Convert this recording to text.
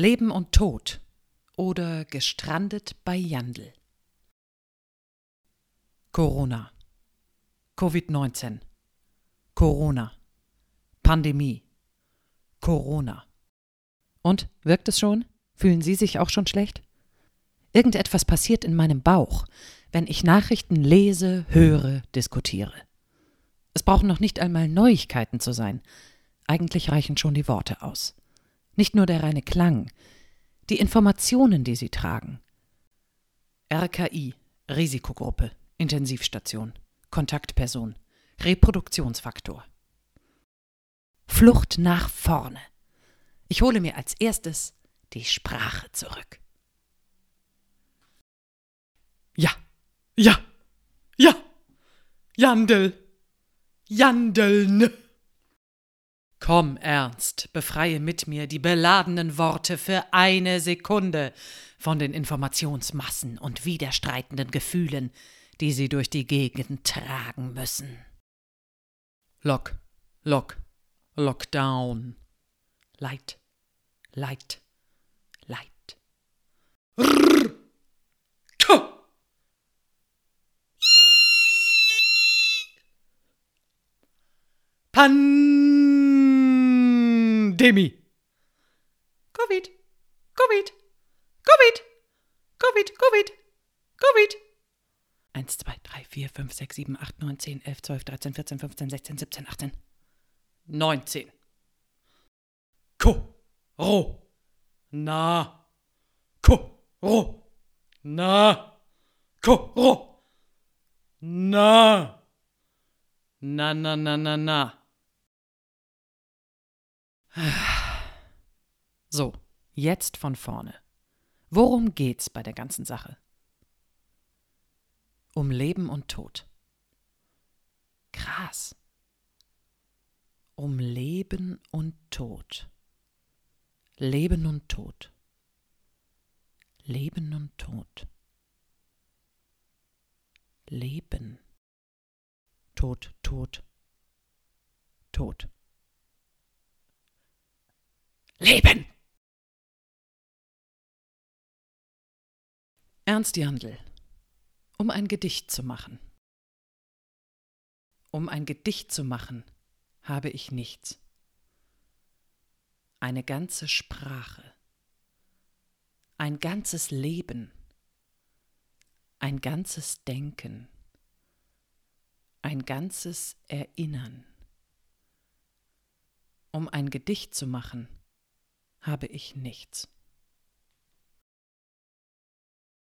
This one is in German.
Leben und Tod oder gestrandet bei Jandl. Corona. Covid-19. Corona. Pandemie. Corona. Und wirkt es schon? Fühlen Sie sich auch schon schlecht? Irgendetwas passiert in meinem Bauch, wenn ich Nachrichten lese, höre, diskutiere. Es brauchen noch nicht einmal Neuigkeiten zu sein. Eigentlich reichen schon die Worte aus. Nicht nur der reine Klang, die Informationen, die sie tragen. RKI, Risikogruppe, Intensivstation, Kontaktperson, Reproduktionsfaktor. Flucht nach vorne. Ich hole mir als erstes die Sprache zurück. Ja, ja, ja, Jandel, Jandeln. Komm, Ernst, befreie mit mir die beladenen Worte für eine Sekunde von den Informationsmassen und widerstreitenden Gefühlen, die sie durch die Gegend tragen müssen. Lock, Lock, Lockdown. Light, Light, Light. Rrr. Pandemie. Covid, Covid, Covid, Covid, Covid, Covid. 1, 2, 3, 4, 5, 6, 7, 8, 9, 10, 11, 12, 13, 14, 15, 16, 17, 18, 19. Ko, ro, na, ko, ro, na, ko, ro, na. Na, na, na, na, na. So, jetzt von vorne. Worum geht's bei der ganzen Sache? Um Leben und Tod. Krass. Um Leben und Tod. Leben und Tod. Leben und Tod. Leben. Tod, Tod, Tod. Leben! Ernst Jandl. Um ein Gedicht zu machen. Um ein Gedicht zu machen, habe ich nichts. Eine ganze Sprache. Ein ganzes Leben. Ein ganzes Denken ein ganzes Erinnern. Um ein Gedicht zu machen, habe ich nichts.